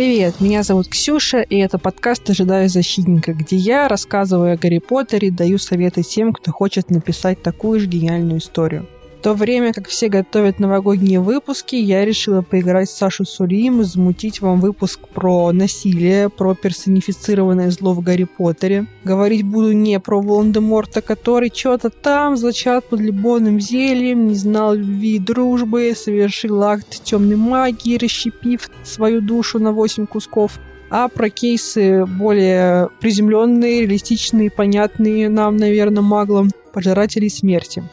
Привет, меня зовут Ксюша, и это подкаст «Ожидаю защитника», где я, рассказываю о Гарри Поттере, даю советы тем, кто хочет написать такую же гениальную историю. То время как все готовят новогодние выпуски, я решила поиграть с Сашу Сулием и замутить вам выпуск про насилие, про персонифицированное зло в Гарри Поттере. Говорить буду не про Волан-де-Морта, который что-то там зачат под любовным зельем, не знал любви и дружбы, совершил акт темной магии, расщепив свою душу на 8 кусков а про кейсы более приземленные, реалистичные, понятные нам, наверное, маглам, пожирателей смерти.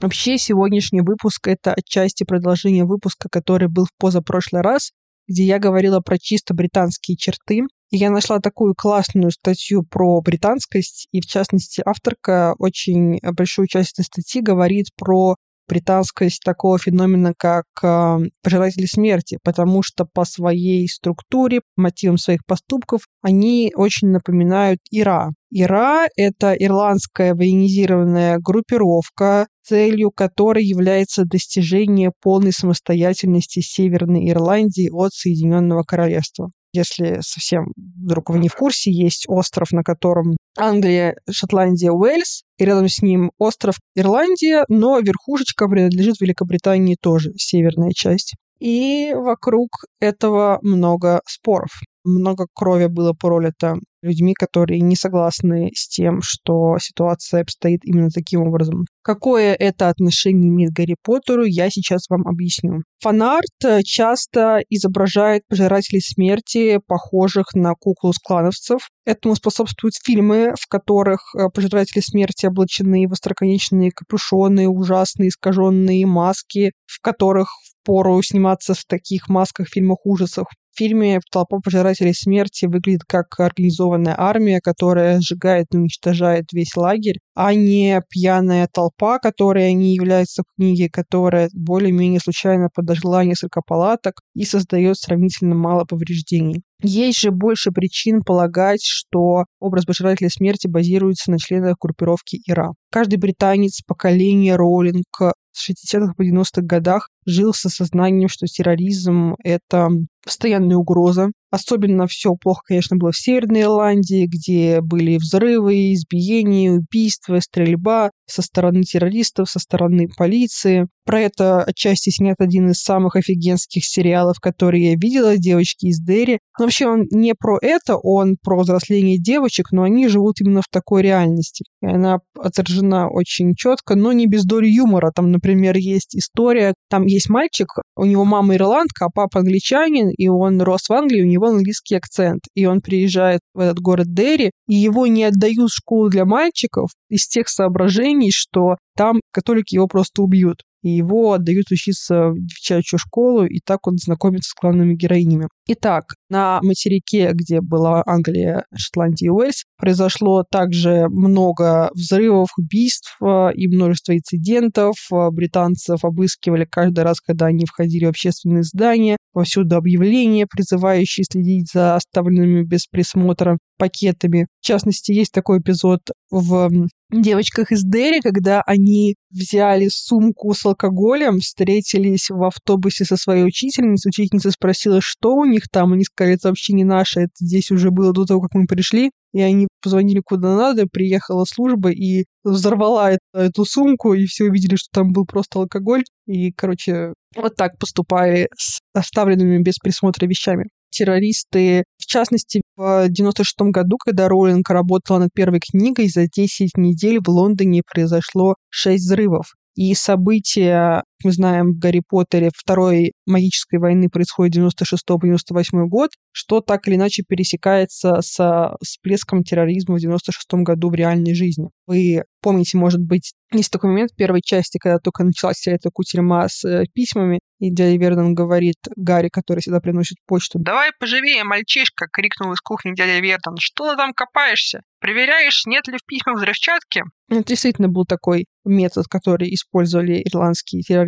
Вообще, сегодняшний выпуск — это отчасти продолжение выпуска, который был в позапрошлый раз, где я говорила про чисто британские черты. И я нашла такую классную статью про британскость, и в частности авторка очень большую часть этой статьи говорит про британскость такого феномена, как э, пожиратели смерти, потому что по своей структуре, мотивам своих поступков, они очень напоминают Ира. Ира — это ирландская военизированная группировка, целью которой является достижение полной самостоятельности Северной Ирландии от Соединенного Королевства. Если совсем вдруг вы не в курсе, есть остров, на котором Англия, Шотландия, Уэльс, и рядом с ним остров Ирландия, но верхушечка принадлежит Великобритании тоже, северная часть. И вокруг этого много споров. Много крови было пролито людьми, которые не согласны с тем, что ситуация обстоит именно таким образом. Какое это отношение имеет Гарри Поттеру, я сейчас вам объясню. Фанарт э, часто изображает пожирателей смерти, похожих на куклу склановцев. Этому способствуют фильмы, в которых э, пожиратели смерти облачены в остроконечные капюшоны, ужасные искаженные маски, в которых пору сниматься в таких масках в фильмах ужасов. В фильме «Толпа пожирателей смерти» выглядит как организованная армия, которая сжигает и уничтожает весь лагерь, а не пьяная толпа, которой они являются в книге, которая более-менее случайно подожгла несколько палаток и создает сравнительно мало повреждений. Есть же больше причин полагать, что образ пожирателя смерти базируется на членах группировки ИРА. Каждый британец поколения Роулинг с 60-х по 90-х годах жил с осознанием, что терроризм — это постоянная угроза. Особенно все плохо, конечно, было в Северной Ирландии, где были взрывы, избиения, убийства, стрельба со стороны террористов, со стороны полиции. Про это отчасти снят один из самых офигенских сериалов, которые я видела, «Девочки из Дерри». Но вообще он не про это, он про взросление девочек, но они живут именно в такой реальности. И она отражена очень четко, но не без доли юмора. Там, например, есть история, там есть мальчик, у него мама ирландка, а папа англичанин, и он рос в Англии, у него английский акцент. И он приезжает в этот город Дерри, и его не отдают в школу для мальчиков из тех соображений, что там католики его просто убьют и его отдают учиться в девчачью школу, и так он знакомится с главными героинями. Итак, на материке, где была Англия, Шотландия и Уэльс, произошло также много взрывов, убийств э, и множество инцидентов. Э, британцев обыскивали каждый раз, когда они входили в общественные здания. Повсюду объявления, призывающие следить за оставленными без присмотра пакетами. В частности, есть такой эпизод в девочках из Дерри, когда они взяли сумку с алкоголем, встретились в автобусе со своей учительницей. Учительница спросила, что у них там. Они сказали, это вообще не наше, это здесь уже было до того, как мы пришли. И они позвонили куда надо, приехала служба и взорвала эту, эту сумку, и все увидели, что там был просто алкоголь. И, короче, вот так поступали с оставленными без присмотра вещами террористы. В частности, в 96 году, когда Роулинг работала над первой книгой, за 10 недель в Лондоне произошло 6 взрывов. И события, мы знаем, в Гарри Поттере Второй магической войны происходит 96 по 98 год, что так или иначе пересекается с всплеском терроризма в 96 году в реальной жизни. Вы помните, может быть, есть такой момент в первой части, когда только началась вся эта кутерьма с э, письмами, и дядя Вернон говорит Гарри, который всегда приносит почту. «Давай поживее, мальчишка!» — крикнул из кухни дядя Вернон. «Что ты там копаешься? Проверяешь, нет ли в письмах взрывчатки?» Это действительно был такой метод, который использовали ирландские террористы.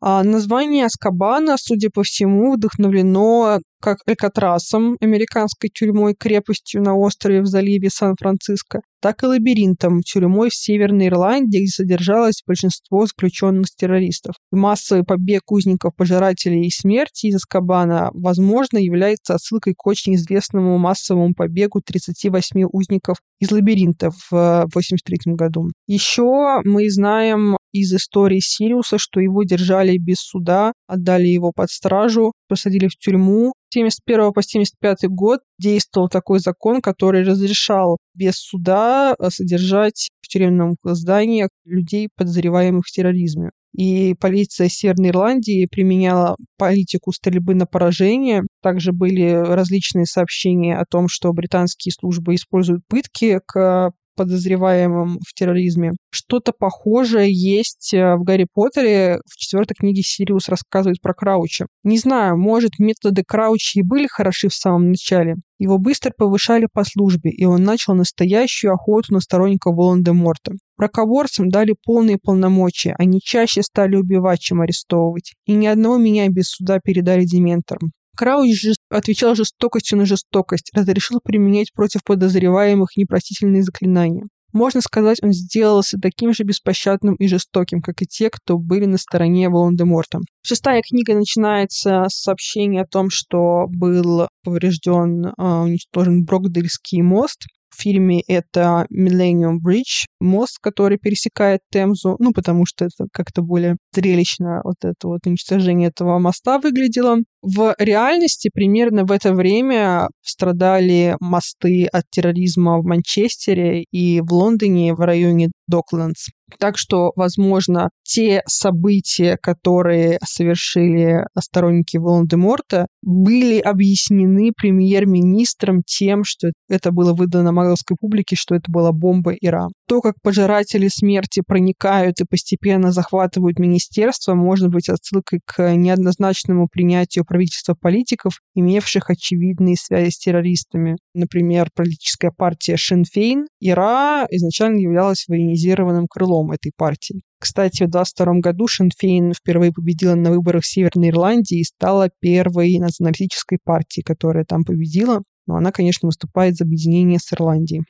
А название Аскабана, судя по всему, вдохновлено как Алькатрасом, американской тюрьмой, крепостью на острове в заливе Сан-Франциско, так и лабиринтом, тюрьмой в Северной Ирландии, где содержалось большинство заключенных террористов. Массовый побег узников пожирателей и смерти из Аскабана, возможно, является отсылкой к очень известному массовому побегу 38 узников из лабиринта в 1983 году. Еще мы знаем из истории Сириуса, что его держали без суда, отдали его под стражу, посадили в тюрьму. С 71 по 75 год действовал такой закон, который разрешал без суда э, содержать в тюремном здании людей, подозреваемых в терроризме. И полиция Северной Ирландии применяла политику стрельбы на поражение. Также были различные сообщения о том, что британские службы используют пытки к подозреваемым в терроризме. Что-то похожее есть э, в Гарри Поттере. В четвертой книге Сириус рассказывает про Крауча. Не знаю, может, методы Крауча и были хороши в самом начале. Его быстро повышали по службе, и он начал настоящую охоту на сторонников Волан-де-Морта. Рокоборцам дали полные полномочия, они чаще стали убивать, чем арестовывать. И ни одного меня без суда передали дементорам. Крауч же отвечал жестокостью на жестокость, разрешил применять против подозреваемых непростительные заклинания. Можно сказать, он сделался таким же беспощадным и жестоким, как и те, кто были на стороне Волан-де-Морта. Шестая книга начинается с сообщения о том, что был поврежден, а, уничтожен Брокдельский мост, в фильме это Millennium Bridge, мост, который пересекает Темзу, ну, потому что это как-то более зрелищно вот это вот уничтожение этого моста выглядело. В реальности примерно в это время страдали мосты от терроризма в Манчестере и в Лондоне в районе Доклендс. Так что, возможно, те события, которые совершили сторонники Волан-де-Морта, были объяснены премьер-министром тем, что это было выдано магловской публике, что это была бомба Ира. То, как пожиратели смерти проникают и постепенно захватывают министерство, может быть отсылкой к неоднозначному принятию правительства политиков, имевших очевидные связи с террористами. Например, политическая партия Шинфейн, Ира изначально являлась военизированным крылом этой партии. Кстати, в 2022 году Шинфейн впервые победила на выборах в Северной Ирландии и стала первой националистической партией, которая там победила. Но она, конечно, выступает за объединение с Ирландией.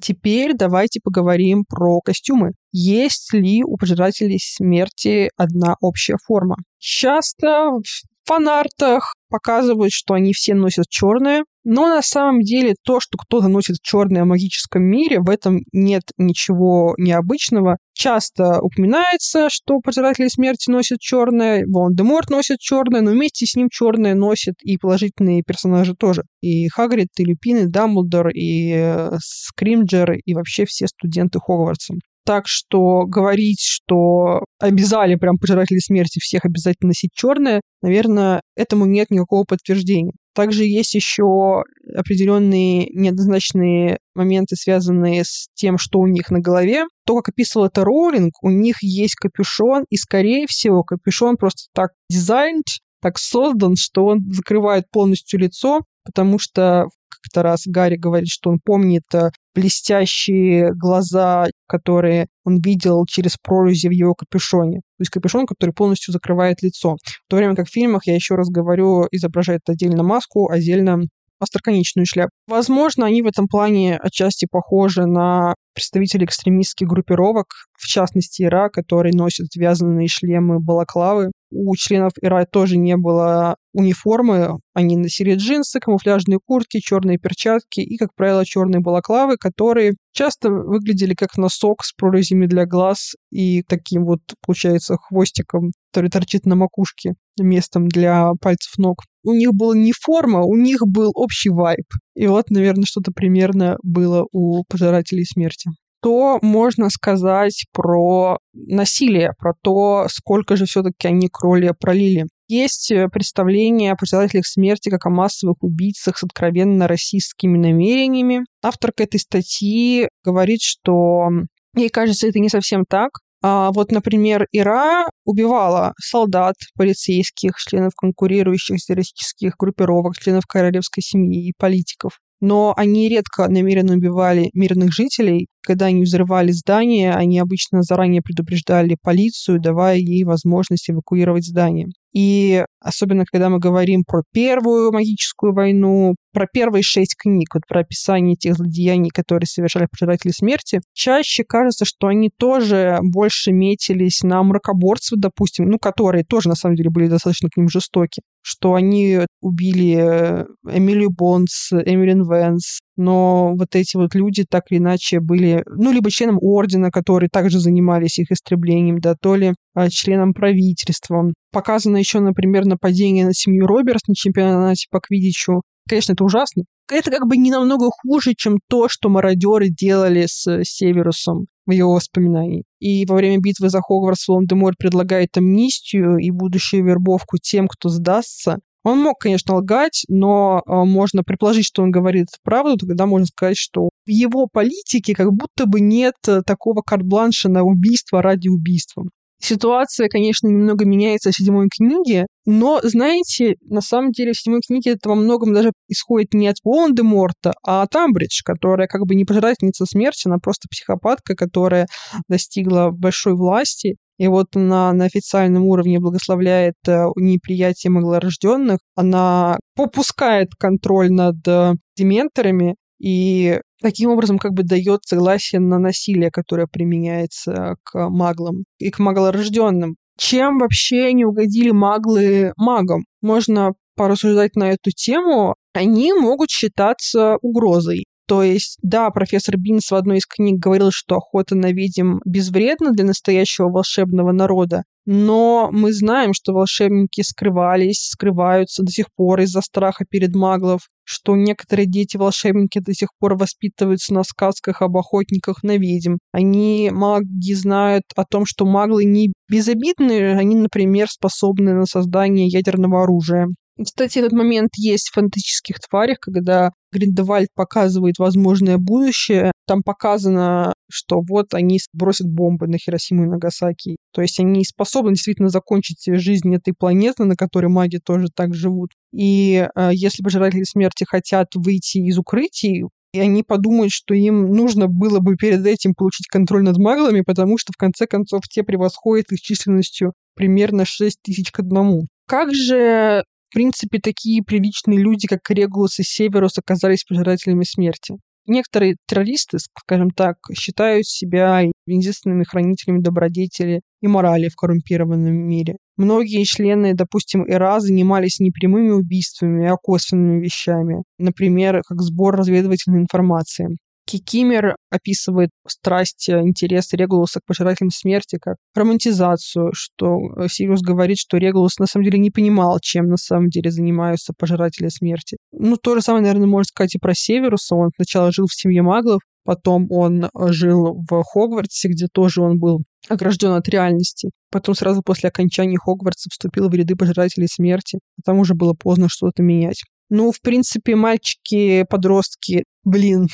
Теперь давайте поговорим про костюмы. Есть ли у пожирателей смерти одна общая форма? Часто в фанартах показывают, что они все носят черное, но на самом деле то, что кто-то носит черное в магическом мире, в этом нет ничего необычного. Часто упоминается, что Пожиратели смерти носят черное, Волан-де-Морт носит черное, но вместе с ним черное носят и положительные персонажи тоже. И Хагрид, и Люпин, и Дамблдор, и э, Скримджер, и вообще все студенты Хогвартса. Так что говорить, что обязали прям пожиратели смерти всех обязательно носить черное, наверное, этому нет никакого подтверждения. Также есть еще определенные неоднозначные моменты, связанные с тем, что у них на голове. То, как описывал это Роулинг, у них есть капюшон, и, скорее всего, капюшон просто так дизайн, так создан, что он закрывает полностью лицо, потому что как-то раз Гарри говорит, что он помнит э, блестящие глаза, которые он видел через прорези в его капюшоне. То есть капюшон, который полностью закрывает лицо. В то время как в фильмах, я еще раз говорю, изображает отдельно маску, отдельно остроконечную шляпу. Возможно, они в этом плане отчасти похожи на представителей экстремистских группировок, в частности Ира, которые носят вязаные шлемы балаклавы. У членов Ира тоже не было униформы, они носили джинсы, камуфляжные куртки, черные перчатки и, как правило, черные балаклавы, которые часто выглядели как носок с прорезями для глаз и таким вот, получается, хвостиком, который торчит на макушке, местом для пальцев ног. У них была не форма, у них был общий вайб. И вот, наверное, что-то примерно было у пожирателей смерти что можно сказать про насилие, про то, сколько же все-таки они крови пролили. Есть э, представление о председателях смерти как о массовых убийцах с откровенно расистскими намерениями. Авторка этой статьи говорит, что ей кажется, это не совсем так. А вот, например, Ира убивала солдат, полицейских, членов конкурирующих террористических группировок, членов королевской семьи и политиков. но они редко намеренно убивали мирных жителей. Когда они взрывали здание, они обычно заранее предупреждали полицию, давая ей возможность эвакуировать здание. И особенно, когда мы говорим про Первую магическую войну, про первые шесть книг, вот про описание тех злодеяний, которые совершали пожиратели смерти, чаще кажется, что они тоже больше метились на мракоборцев, допустим, ну, которые тоже, на самом деле, были достаточно к ним жестоки, что они убили э, Эмилию Бонс, Эмилин Венс, но вот эти вот люди так или иначе были, ну, либо членом ордена, которые также занимались их истреблением, да, то ли а, членом правительства. Показано еще, например, нападение на семью Робертс на чемпионате по квидичу. Конечно, это ужасно. Это как бы не намного хуже, чем то, что мародеры делали с Северусом в его воспоминании. И во время битвы за Хогвартс Волан-де-Морт предлагает амнистию и будущую вербовку тем, кто сдастся. Он мог, конечно, лгать, но э, можно предположить, что он говорит правду, тогда можно сказать, что в его политике как будто бы нет э, такого карт-бланша на убийство ради убийства. Ситуация, конечно, немного меняется в седьмой книге, но, знаете, на самом деле в седьмой книге это во многом даже исходит не от Волан-де-Морта, а от Амбридж, которая как бы не пожирательница смерти, она просто психопатка, которая достигла большой власти и вот она на официальном уровне благословляет э, неприятие маглорожденных. Она попускает контроль над э, дементорами и таким образом как бы дает согласие на насилие, которое применяется к маглам и к маглорожденным. Чем вообще не угодили маглы магам? Можно порассуждать на эту тему. Они могут считаться угрозой. То есть, да, профессор Бинс в одной из книг говорил, что охота на ведьм безвредна для настоящего волшебного народа, но мы знаем, что волшебники скрывались, скрываются до сих пор из-за страха перед маглов, что некоторые дети-волшебники до сих пор воспитываются на сказках об охотниках на ведьм. Они, маги, знают о том, что маглы не безобидные, они, например, способны на создание ядерного оружия. Кстати, этот момент есть в фантастических тварях, когда Гриндевальд показывает возможное будущее. Там показано, что вот они бросят бомбы на Хиросиму и Нагасаки. То есть они способны действительно закончить жизнь этой планеты, на которой маги тоже так живут. И э, если пожиратели смерти хотят выйти из укрытий, и они подумают, что им нужно было бы перед этим получить контроль над маглами, потому что, в конце концов, те превосходят их численностью примерно 6 тысяч к одному. Как же в принципе, такие приличные люди, как Регулус и Северус, оказались пожирателями смерти. Некоторые террористы, скажем так, считают себя единственными хранителями добродетели и морали в коррумпированном мире. Многие члены, допустим, ИРА занимались не прямыми убийствами, а косвенными вещами, например, как сбор разведывательной информации. Кикимер описывает страсть, э, интерес Регулуса к пожирателям смерти как романтизацию, что э, Сириус говорит, что Регулус на самом деле не понимал, чем на самом деле занимаются пожиратели смерти. Ну, то же самое, наверное, можно сказать и про Северуса. Он сначала жил в семье маглов, потом он э, жил в Хогвартсе, где тоже он был огражден от реальности. Потом сразу после окончания Хогвартса вступил в ряды пожирателей смерти. Там уже было поздно что-то менять. Ну, в принципе, мальчики, подростки, блин,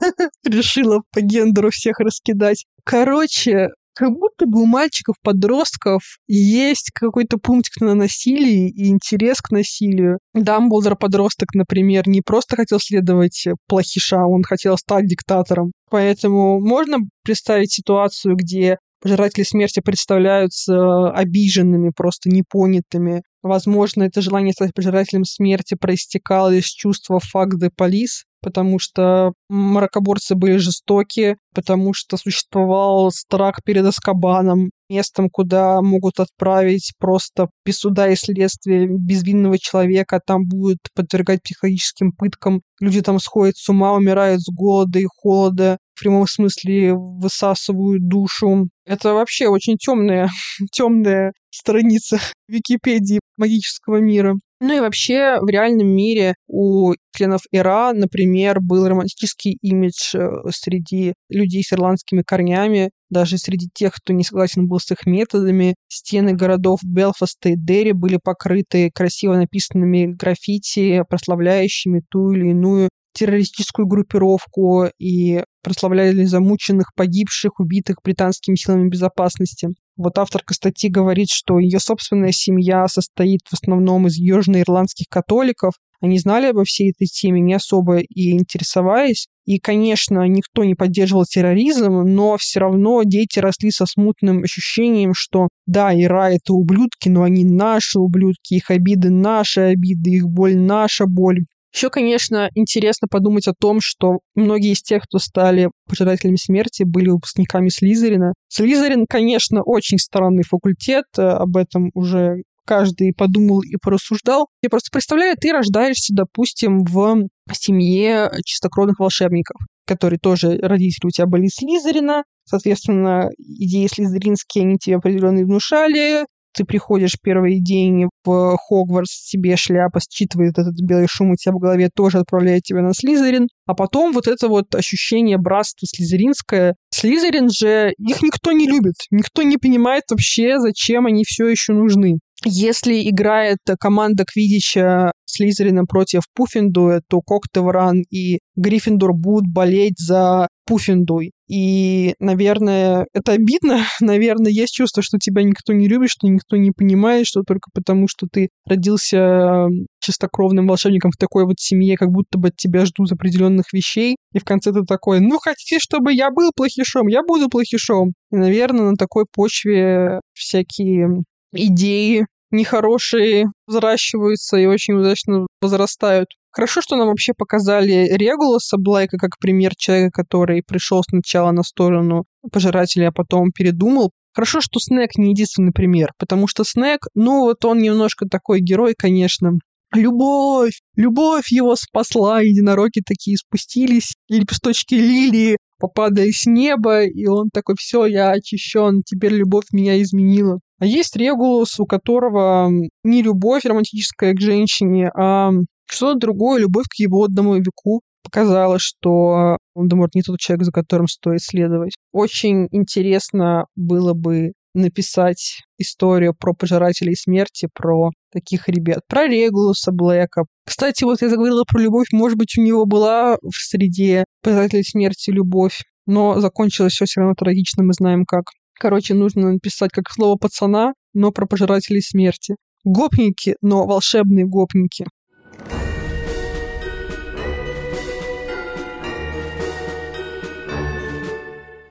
решила по гендеру всех раскидать. Короче, как будто бы у мальчиков-подростков есть какой-то пунктик на насилии и интерес к насилию. Дамблдор-подросток, например, не просто хотел следовать плохиша, он хотел стать диктатором. Поэтому можно представить ситуацию, где пожиратели смерти представляются обиженными, просто непонятыми. Возможно, это желание стать пожирателем смерти проистекало из чувства факт де полис, потому что мракоборцы были жестоки, потому что существовал страх перед Аскабаном, местом, куда могут отправить просто без суда и следствия безвинного человека, там будут подвергать психологическим пыткам. Люди там сходят с ума, умирают с голода и холода, в прямом смысле высасывают душу. Это вообще очень темная, темная страница Википедии магического мира. Ну и вообще в реальном мире у членов ИРА, например, был романтический имидж э, среди людей с ирландскими корнями, даже среди тех, кто не согласен был с их методами. Стены городов Белфаста и Дерри были покрыты красиво написанными граффити, прославляющими ту или иную террористическую группировку и прославляли замученных, погибших, убитых британскими силами безопасности. Вот авторка статьи говорит, что ее собственная семья состоит в основном из южноирландских католиков. Они знали обо всей этой теме, не особо и интересоваясь. И, конечно, никто не поддерживал терроризм, но все равно дети росли со смутным ощущением, что да, Ира — это ублюдки, но они наши ублюдки, их обиды — наши обиды, их боль — наша боль. Еще, конечно, интересно подумать о том, что многие из тех, кто стали пожирателями смерти, были выпускниками Слизерина. Слизерин, конечно, очень странный факультет, э, об этом уже каждый подумал и порассуждал. Я просто представляю, ты рождаешься, допустим, в семье чистокровных волшебников, которые тоже родители у тебя были Слизерина, Соответственно, идеи слизеринские, они тебе определенно внушали, ты приходишь первый день в Хогвартс, тебе шляпа считывает этот белый шум у тебя в голове, тоже отправляет тебя на Слизерин. А потом вот это вот ощущение братства слизеринское. Слизерин же, их никто не любит, никто не понимает вообще, зачем они все еще нужны. Если играет команда Квидича Слизерина против Пуффиндуя, то Коктевран и Гриффиндор будут болеть за Пуффиндуй. И, наверное, это обидно. Наверное, есть чувство, что тебя никто не любит, что никто не понимает, что только потому, что ты родился чистокровным волшебником в такой вот семье, как будто бы от тебя ждут определенных вещей. И в конце ты такой, ну, хотите, чтобы я был плохишом? Я буду плохишом. И, наверное, на такой почве всякие идеи нехорошие взращиваются и очень удачно возрастают. Хорошо, что нам вообще показали Регулуса Блайка как пример человека, который пришел сначала на сторону пожирателя, а потом передумал. Хорошо, что Снег не единственный пример, потому что Снег, ну вот он немножко такой герой, конечно. Любовь! Любовь его спасла, единороги такие спустились, лепесточки лилии попадали с неба, и он такой, все, я очищен, теперь любовь меня изменила. А есть Регулус, у которого не любовь романтическая к женщине, а что-то другое, любовь к его одному веку показала, что Волдеморт не тот человек, за которым стоит следовать. Очень интересно было бы написать историю про пожирателей смерти, про таких ребят, про Регулуса Блэка. Кстати, вот я заговорила про любовь, может быть, у него была в среде пожирателей смерти любовь, но закончилось все все равно трагично, мы знаем как. Короче, нужно написать как слово пацана, но про пожирателей смерти. Гопники, но волшебные гопники.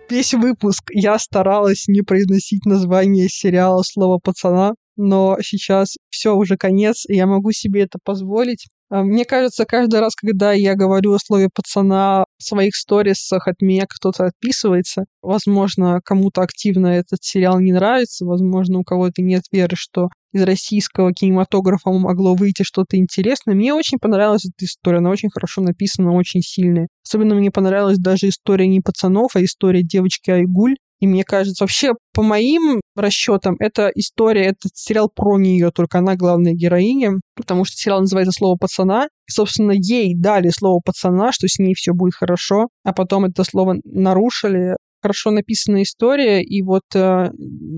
Весь выпуск я старалась не произносить название сериала «Слово пацана», но сейчас все уже конец, и я могу себе это позволить. А, мне кажется, каждый раз, когда я говорю о слове пацана в своих сторисах, от меня кто-то отписывается. Возможно, кому-то активно этот сериал не нравится, возможно, у кого-то нет веры, что из российского кинематографа могло выйти что-то интересное. Мне очень понравилась эта история, она очень хорошо написана, очень сильная. Особенно мне понравилась даже история не пацанов, а история девочки Айгуль, и мне кажется, вообще, по моим расчетам, эта история, этот сериал про нее, только она главная героиня, потому что сериал называется «Слово пацана». И, собственно, ей дали слово пацана, что с ней все будет хорошо, а потом это слово нарушили, хорошо написанная история, и вот э,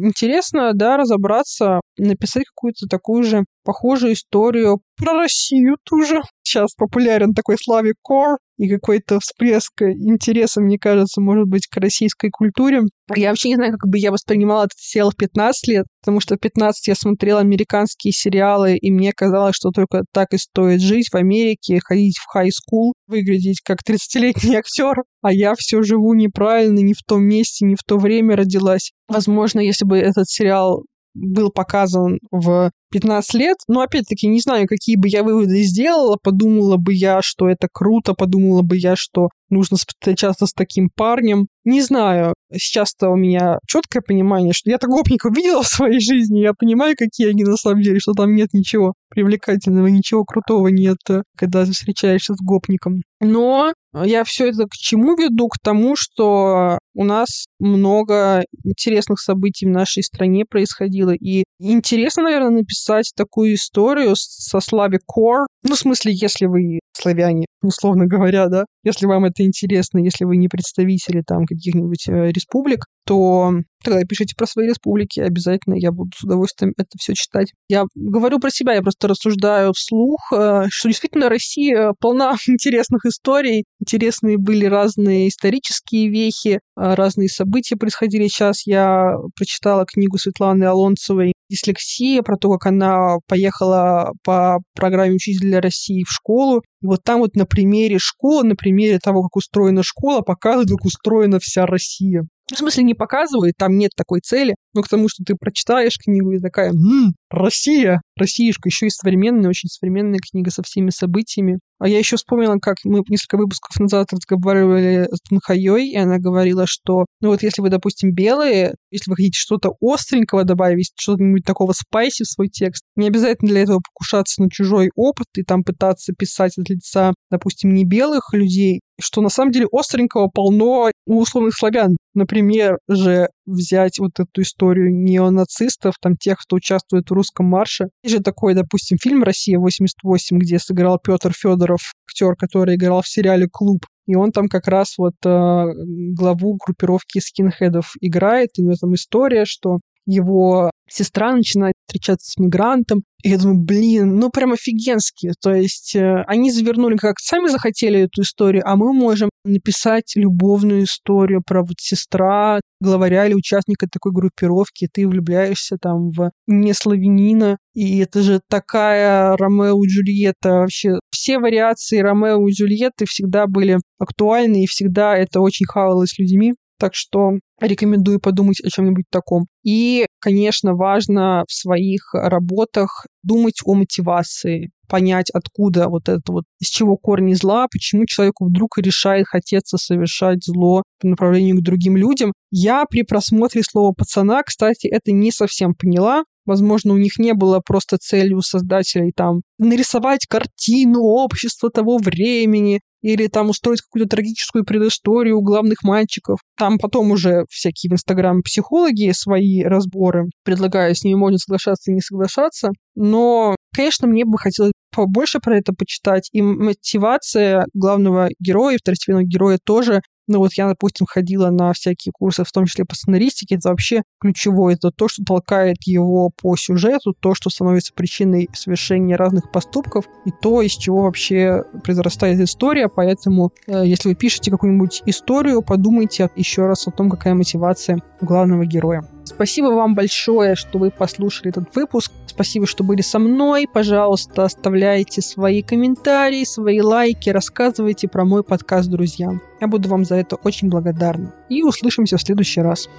интересно, да, разобраться, написать какую-то такую же похожую историю про Россию тоже. Сейчас популярен такой Славик Кор, и какой-то всплеск интереса, мне кажется, может быть, к российской культуре. Я вообще не знаю, как бы я воспринимала этот сериал в 15 лет, потому что в 15 я смотрела американские сериалы, и мне казалось, что только так и стоит жить в Америке, ходить в хай-скул, выглядеть как 30-летний актер, а я все живу неправильно, не в том месте, не в то время родилась. Возможно, если бы этот сериал был показан в 15 лет. Но опять-таки не знаю, какие бы я выводы сделала. Подумала бы я, что это круто, подумала бы я, что нужно встречаться с таким парнем. Не знаю, сейчас-то у меня четкое понимание, что я-то гопников видела в своей жизни, я понимаю, какие они на самом деле, что там нет ничего привлекательного, ничего крутого нет, когда ты встречаешься с гопником. Но я все это к чему веду? К тому, что у нас много интересных событий в нашей стране происходило. И интересно, наверное, написать такую историю со Slavic Core. Ну, в смысле, если вы славяне, условно говоря, да, если вам это интересно, если вы не представители там каких-нибудь э, республик, то тогда пишите про свои республики, обязательно я буду с удовольствием это все читать. Я говорю про себя, я просто рассуждаю вслух, э, что действительно Россия полна интересных историй, интересные были разные исторические вехи, разные события происходили. Сейчас я прочитала книгу Светланы Алонцевой «Дислексия», про то, как она поехала по программе «Учитель России» в школу. И вот там вот на примере школы, на примере того, как устроена школа, показывают, как устроена вся Россия. В смысле, не показывает, там нет такой цели, но к тому, что ты прочитаешь книгу и такая, «Ммм, Россия, Россиюшка», еще и современная, очень современная книга со всеми событиями. А я еще вспомнила, как мы несколько выпусков назад разговаривали с Тунхайой, и она говорила, что, ну вот если вы, допустим, белые, если вы хотите что-то остренького добавить, что-нибудь такого спайси в свой текст, не обязательно для этого покушаться на чужой опыт и там пытаться писать от лица, допустим, не белых людей, что на самом деле остренького полно у условных славян. Например, же взять вот эту историю неонацистов, там тех, кто участвует в русском марше. Есть же такой, допустим, фильм «Россия-88», где сыграл Петр Федоров, актер, который играл в сериале «Клуб». И он там как раз вот э, главу группировки скинхедов играет. И у него там история, что его сестра начинает встречаться с мигрантом. И я думаю, блин, ну прям офигенски. То есть э, они завернули, как сами захотели эту историю, а мы можем написать любовную историю про вот сестра главаря или участника такой группировки, ты влюбляешься там в не славянина, и это же такая Ромео и Джульетта. Вообще все вариации Ромео и Джульетты всегда были актуальны, и всегда это очень хавалось людьми. Так что рекомендую подумать о чем-нибудь таком. И, конечно, важно в своих работах думать о мотивации, понять, откуда вот это вот, из чего корни зла, почему человеку вдруг решает хотеться совершать зло по направлению к другим людям. Я при просмотре слова пацана, кстати, это не совсем поняла, Возможно, у них не было просто целью создателей там нарисовать картину общества того времени, или там устроить какую-то трагическую предысторию главных мальчиков. Там потом уже всякие в Инстаграм психологи свои разборы предлагают, с ними можно соглашаться и не соглашаться. Но, конечно, мне бы хотелось побольше про это почитать. И мотивация главного героя, второстепенного героя тоже ну вот я, допустим, ходила на всякие курсы, в том числе по сценаристике, это вообще ключевое. Это то, что толкает его по сюжету, то, что становится причиной совершения разных поступков, и то, из чего вообще произрастает история. Поэтому, э, если вы пишете какую-нибудь историю, подумайте еще раз о том, какая мотивация главного героя. Спасибо вам большое, что вы послушали этот выпуск. Спасибо, что были со мной. Пожалуйста, оставляйте свои комментарии, свои лайки, рассказывайте про мой подкаст друзьям. Я буду вам за это очень благодарна. И услышимся в следующий раз.